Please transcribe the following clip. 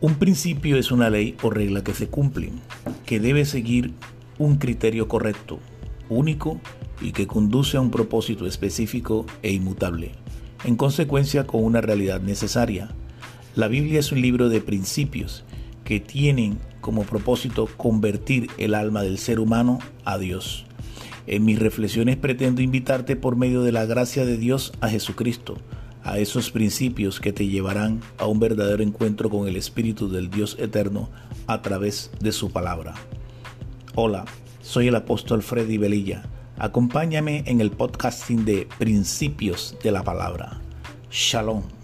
Un principio es una ley o regla que se cumple, que debe seguir un criterio correcto, único y que conduce a un propósito específico e inmutable, en consecuencia con una realidad necesaria. La Biblia es un libro de principios que tienen como propósito convertir el alma del ser humano a Dios. En mis reflexiones pretendo invitarte por medio de la gracia de Dios a Jesucristo, a esos principios que te llevarán a un verdadero encuentro con el Espíritu del Dios eterno a través de su palabra. Hola, soy el apóstol Freddy Velilla. Acompáñame en el podcasting de Principios de la Palabra. Shalom.